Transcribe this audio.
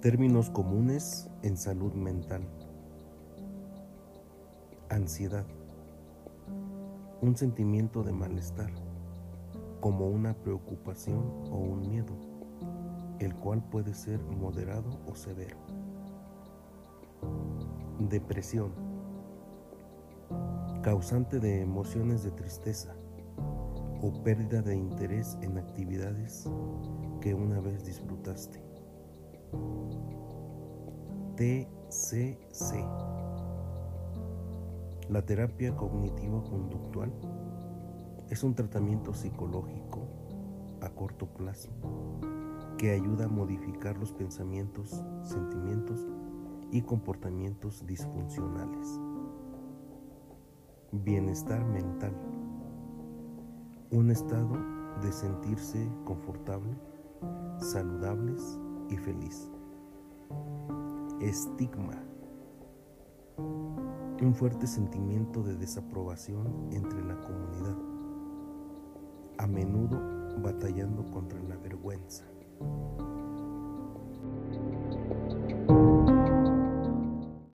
Términos comunes en salud mental. Ansiedad. Un sentimiento de malestar, como una preocupación o un miedo, el cual puede ser moderado o severo. Depresión. Causante de emociones de tristeza o pérdida de interés en actividades que una vez disfrutaste. TCC. La terapia cognitivo-conductual es un tratamiento psicológico a corto plazo que ayuda a modificar los pensamientos, sentimientos y comportamientos disfuncionales. Bienestar mental. Un estado de sentirse confortable, saludables y feliz. Estigma. Un fuerte sentimiento de desaprobación entre la comunidad, a menudo batallando contra la vergüenza.